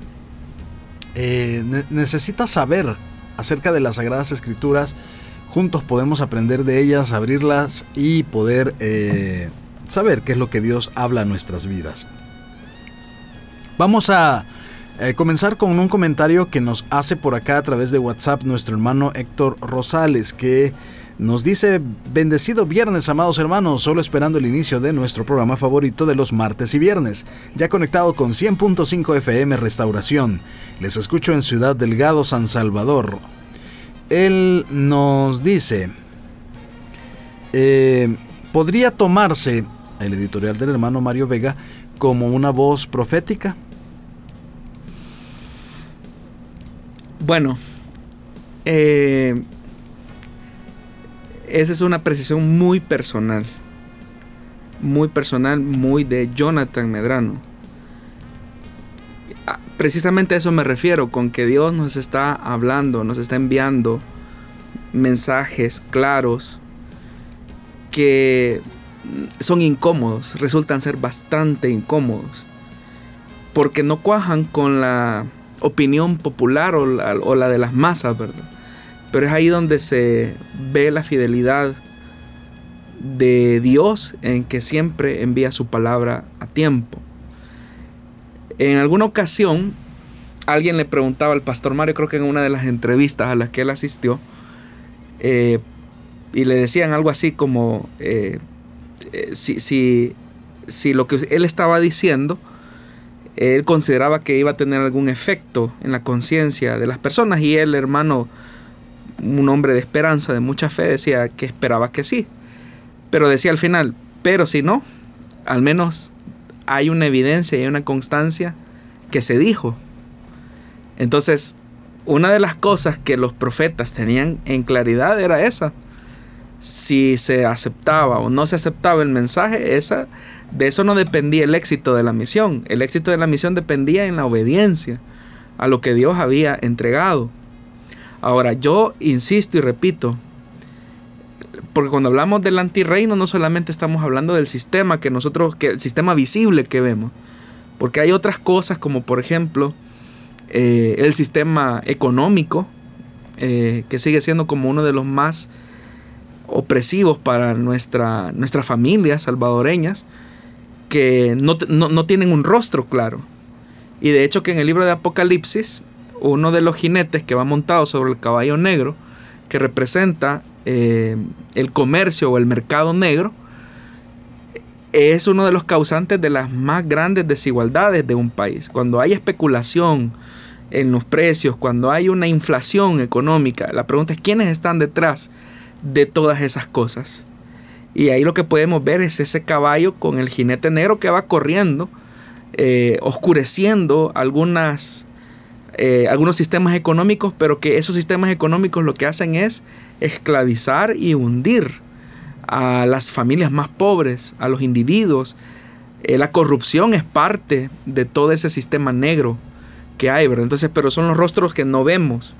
eh, necesita saber acerca de las Sagradas Escrituras. Juntos podemos aprender de ellas, abrirlas y poder eh, saber qué es lo que Dios habla a nuestras vidas. Vamos a eh, comenzar con un comentario que nos hace por acá a través de WhatsApp nuestro hermano Héctor Rosales, que nos dice, bendecido viernes, amados hermanos, solo esperando el inicio de nuestro programa favorito de los martes y viernes, ya conectado con 100.5 FM Restauración. Les escucho en Ciudad Delgado, San Salvador. Él nos dice, eh, podría tomarse el editorial del hermano Mario Vega como una voz profética. Bueno, eh, esa es una precisión muy personal. Muy personal, muy de Jonathan Medrano. Ah, precisamente a eso me refiero, con que Dios nos está hablando, nos está enviando mensajes claros que son incómodos, resultan ser bastante incómodos, porque no cuajan con la opinión popular o la, o la de las masas, ¿verdad? Pero es ahí donde se ve la fidelidad de Dios en que siempre envía su palabra a tiempo. En alguna ocasión, alguien le preguntaba al pastor Mario, creo que en una de las entrevistas a las que él asistió, eh, y le decían algo así como eh, eh, si, si, si, lo que él estaba diciendo, él consideraba que iba a tener algún efecto en la conciencia de las personas y él, hermano, un hombre de esperanza, de mucha fe, decía que esperaba que sí. Pero decía al final, pero si no, al menos hay una evidencia y una constancia que se dijo. Entonces, una de las cosas que los profetas tenían en claridad era esa. Si se aceptaba o no se aceptaba el mensaje, esa, de eso no dependía el éxito de la misión. El éxito de la misión dependía en la obediencia a lo que Dios había entregado. Ahora, yo insisto y repito, porque cuando hablamos del antirreino no solamente estamos hablando del sistema que nosotros, que el sistema visible que vemos, porque hay otras cosas como por ejemplo eh, el sistema económico, eh, que sigue siendo como uno de los más opresivos para nuestra, nuestras familias salvadoreñas, que no, no tienen un rostro claro. Y de hecho que en el libro de Apocalipsis uno de los jinetes que va montado sobre el caballo negro, que representa eh, el comercio o el mercado negro, es uno de los causantes de las más grandes desigualdades de un país. Cuando hay especulación en los precios, cuando hay una inflación económica, la pregunta es quiénes están detrás de todas esas cosas. Y ahí lo que podemos ver es ese caballo con el jinete negro que va corriendo, eh, oscureciendo algunas eh, algunos sistemas económicos, pero que esos sistemas económicos lo que hacen es esclavizar y hundir a las familias más pobres, a los individuos. Eh, la corrupción es parte de todo ese sistema negro que hay, ¿verdad? Entonces, pero son los rostros que no vemos.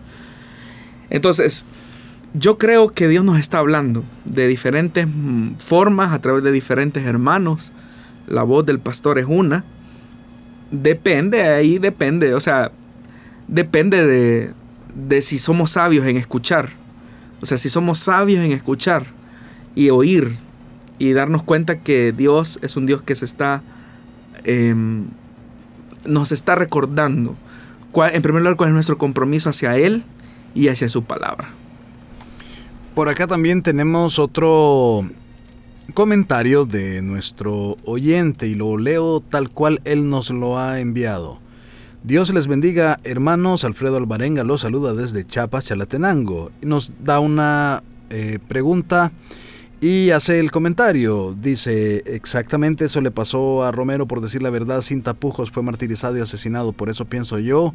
Entonces, yo creo que Dios nos está hablando de diferentes mm, formas, a través de diferentes hermanos. La voz del pastor es una. Depende, ahí depende, o sea, depende de, de si somos sabios en escuchar. O sea, si somos sabios en escuchar y oír y darnos cuenta que Dios es un Dios que se está, em, nos está recordando, cuál, en primer lugar, cuál es nuestro compromiso hacia Él y hacia su palabra. Por acá también tenemos otro comentario de nuestro oyente y lo leo tal cual él nos lo ha enviado. Dios les bendiga, hermanos. Alfredo Alvarenga los saluda desde Chiapas, Chalatenango. Nos da una eh, pregunta y hace el comentario. Dice, exactamente eso le pasó a Romero por decir la verdad, sin tapujos, fue martirizado y asesinado. Por eso pienso yo.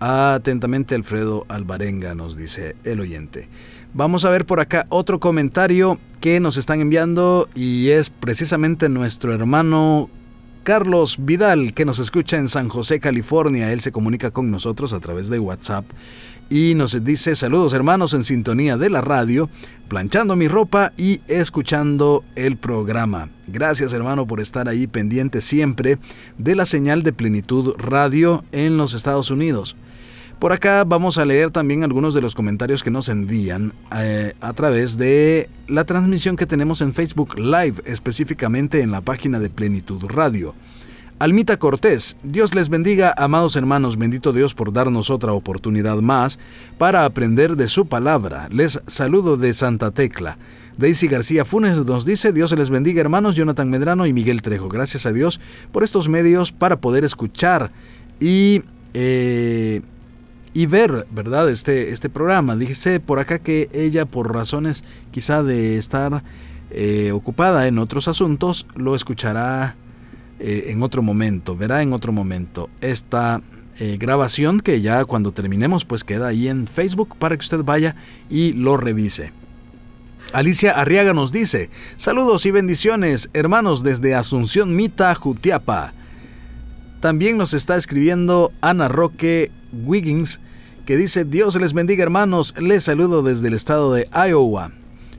Atentamente Alfredo Alvarenga nos dice el oyente. Vamos a ver por acá otro comentario que nos están enviando y es precisamente nuestro hermano Carlos Vidal que nos escucha en San José, California. Él se comunica con nosotros a través de WhatsApp y nos dice saludos hermanos en sintonía de la radio, planchando mi ropa y escuchando el programa. Gracias hermano por estar ahí pendiente siempre de la señal de plenitud radio en los Estados Unidos. Por acá vamos a leer también algunos de los comentarios que nos envían eh, a través de la transmisión que tenemos en Facebook Live, específicamente en la página de Plenitud Radio. Almita Cortés, Dios les bendiga, amados hermanos, bendito Dios por darnos otra oportunidad más para aprender de su palabra. Les saludo de Santa Tecla. Daisy García Funes nos dice, Dios les bendiga hermanos, Jonathan Medrano y Miguel Trejo. Gracias a Dios por estos medios para poder escuchar y... Eh, y ver, ¿verdad? Este, este programa. Dice por acá que ella, por razones quizá de estar eh, ocupada en otros asuntos, lo escuchará eh, en otro momento, verá en otro momento esta eh, grabación que ya cuando terminemos pues queda ahí en Facebook para que usted vaya y lo revise. Alicia Arriaga nos dice, saludos y bendiciones hermanos desde Asunción Mita, Jutiapa. También nos está escribiendo Ana Roque Wiggins, que dice, Dios les bendiga hermanos, les saludo desde el estado de Iowa.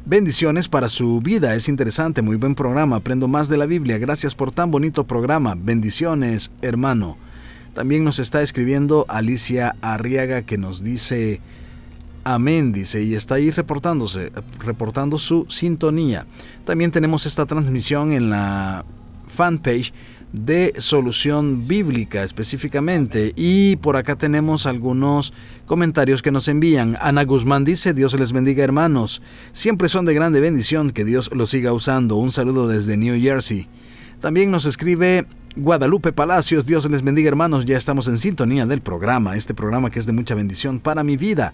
Bendiciones para su vida, es interesante, muy buen programa, aprendo más de la Biblia, gracias por tan bonito programa, bendiciones hermano. También nos está escribiendo Alicia Arriaga que nos dice, amén, dice, y está ahí reportándose, reportando su sintonía. También tenemos esta transmisión en la fanpage de solución bíblica específicamente. Y por acá tenemos algunos comentarios que nos envían. Ana Guzmán dice, Dios les bendiga hermanos. Siempre son de grande bendición, que Dios los siga usando. Un saludo desde New Jersey. También nos escribe Guadalupe Palacios, Dios les bendiga hermanos, ya estamos en sintonía del programa, este programa que es de mucha bendición para mi vida.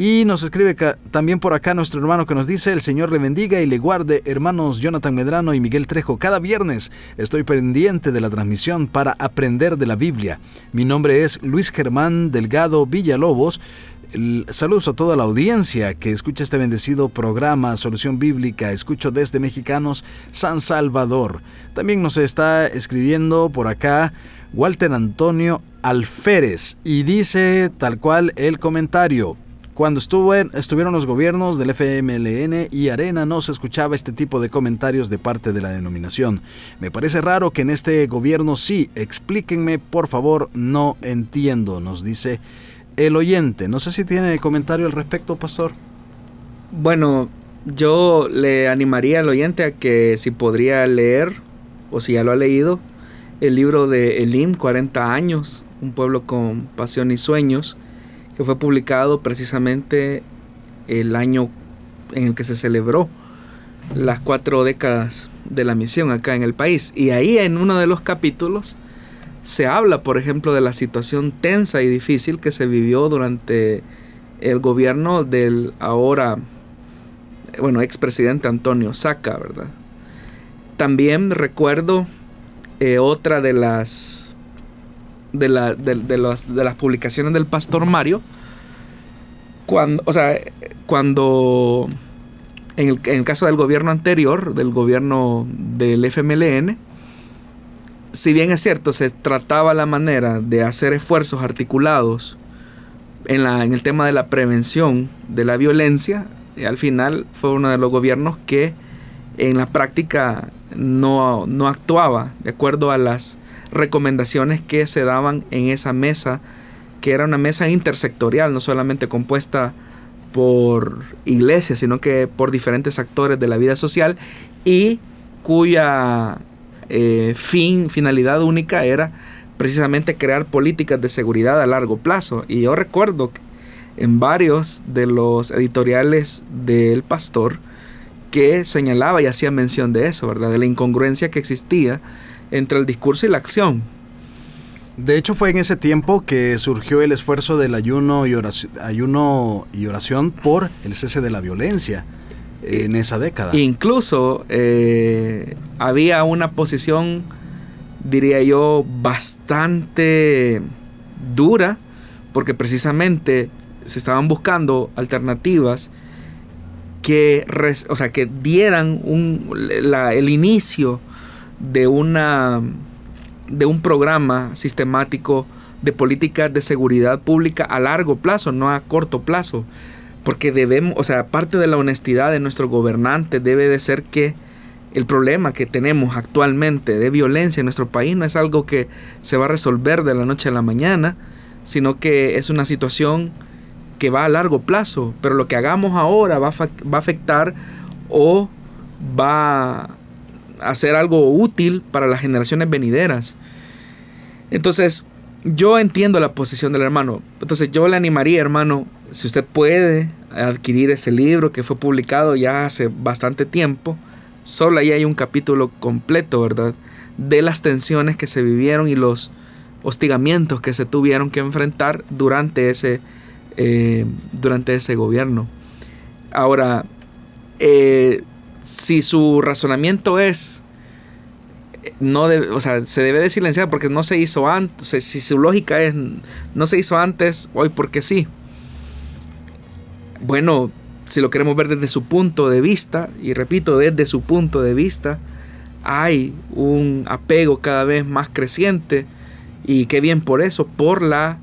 Y nos escribe también por acá nuestro hermano que nos dice, el Señor le bendiga y le guarde, hermanos Jonathan Medrano y Miguel Trejo. Cada viernes estoy pendiente de la transmisión para aprender de la Biblia. Mi nombre es Luis Germán Delgado Villalobos. Saludos a toda la audiencia que escucha este bendecido programa Solución Bíblica. Escucho desde Mexicanos San Salvador. También nos está escribiendo por acá Walter Antonio Alférez y dice tal cual el comentario. Cuando estuvieron los gobiernos del FMLN y Arena no se escuchaba este tipo de comentarios de parte de la denominación. Me parece raro que en este gobierno sí, explíquenme por favor, no entiendo, nos dice el oyente. No sé si tiene comentario al respecto, pastor. Bueno, yo le animaría al oyente a que si podría leer, o si ya lo ha leído, el libro de Elim, 40 años, un pueblo con pasión y sueños que fue publicado precisamente el año en el que se celebró las cuatro décadas de la misión acá en el país. Y ahí en uno de los capítulos se habla, por ejemplo, de la situación tensa y difícil que se vivió durante el gobierno del ahora, bueno, expresidente Antonio Saca, ¿verdad? También recuerdo eh, otra de las de, la, de, las publicaciones del pastor Mario, cuando, o sea, cuando en el, caso del gobierno anterior, del gobierno del FMLN, si bien es cierto, se trataba la manera de hacer esfuerzos articulados en, la, en el tema de la prevención de la violencia, al final fue uno de los gobiernos que en la práctica no, no actuaba de acuerdo a las recomendaciones que se daban en esa mesa, que era una mesa intersectorial, no solamente compuesta por iglesias, sino que por diferentes actores de la vida social y cuya eh, fin, finalidad única era precisamente crear políticas de seguridad a largo plazo. Y yo recuerdo en varios de los editoriales del pastor que señalaba y hacía mención de eso, ¿verdad? De la incongruencia que existía entre el discurso y la acción. De hecho fue en ese tiempo que surgió el esfuerzo del ayuno y oración, ayuno y oración por el cese de la violencia en esa década. Incluso eh, había una posición, diría yo, bastante dura, porque precisamente se estaban buscando alternativas que, o sea, que dieran un, el inicio de, una, de un programa sistemático de políticas de seguridad pública a largo plazo, no a corto plazo. Porque debemos, o sea, parte de la honestidad de nuestro gobernante debe de ser que el problema que tenemos actualmente de violencia en nuestro país no es algo que se va a resolver de la noche a la mañana, sino que es una situación que va a largo plazo. Pero lo que hagamos ahora va a, va a afectar o va hacer algo útil para las generaciones venideras. Entonces, yo entiendo la posición del hermano. Entonces, yo le animaría, hermano, si usted puede adquirir ese libro que fue publicado ya hace bastante tiempo, solo ahí hay un capítulo completo, ¿verdad? De las tensiones que se vivieron y los hostigamientos que se tuvieron que enfrentar durante ese, eh, durante ese gobierno. Ahora, eh, si su razonamiento es no o sea, se debe de silenciar porque no se hizo antes, si su lógica es no se hizo antes, hoy porque sí. Bueno, si lo queremos ver desde su punto de vista, y repito, desde su punto de vista, hay un apego cada vez más creciente, y qué bien por eso, por la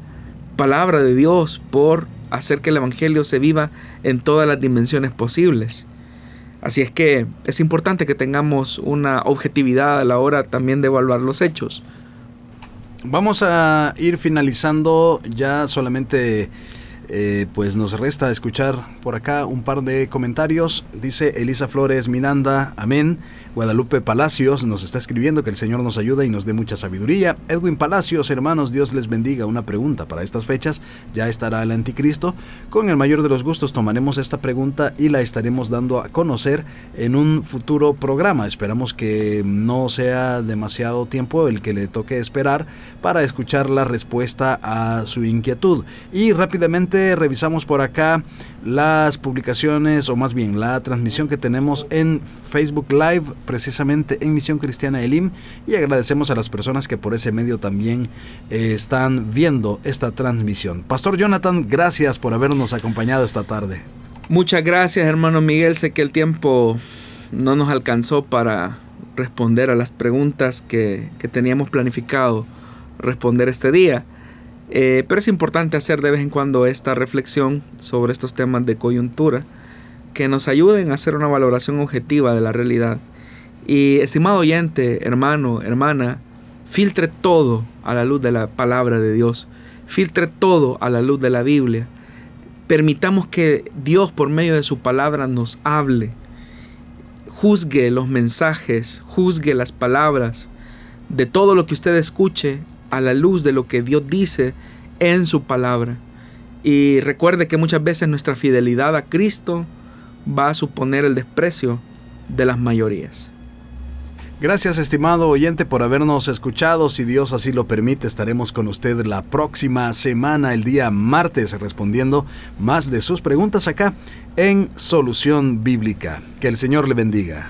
palabra de Dios, por hacer que el Evangelio se viva en todas las dimensiones posibles. Así es que es importante que tengamos una objetividad a la hora también de evaluar los hechos. Vamos a ir finalizando ya solamente eh, pues nos resta escuchar por acá un par de comentarios. Dice Elisa Flores Miranda, amén. Guadalupe Palacios nos está escribiendo que el Señor nos ayuda y nos dé mucha sabiduría. Edwin Palacios, hermanos, Dios les bendiga. Una pregunta para estas fechas. Ya estará el anticristo. Con el mayor de los gustos tomaremos esta pregunta y la estaremos dando a conocer en un futuro programa. Esperamos que no sea demasiado tiempo el que le toque esperar para escuchar la respuesta a su inquietud. Y rápidamente revisamos por acá las publicaciones o más bien la transmisión que tenemos en Facebook Live precisamente en Misión Cristiana Elim y agradecemos a las personas que por ese medio también eh, están viendo esta transmisión. Pastor Jonathan, gracias por habernos acompañado esta tarde. Muchas gracias hermano Miguel, sé que el tiempo no nos alcanzó para responder a las preguntas que, que teníamos planificado responder este día. Eh, pero es importante hacer de vez en cuando esta reflexión sobre estos temas de coyuntura que nos ayuden a hacer una valoración objetiva de la realidad. Y estimado oyente, hermano, hermana, filtre todo a la luz de la palabra de Dios. Filtre todo a la luz de la Biblia. Permitamos que Dios por medio de su palabra nos hable. Juzgue los mensajes, juzgue las palabras. De todo lo que usted escuche, a la luz de lo que Dios dice en su palabra. Y recuerde que muchas veces nuestra fidelidad a Cristo va a suponer el desprecio de las mayorías. Gracias estimado oyente por habernos escuchado. Si Dios así lo permite, estaremos con usted la próxima semana, el día martes, respondiendo más de sus preguntas acá en Solución Bíblica. Que el Señor le bendiga.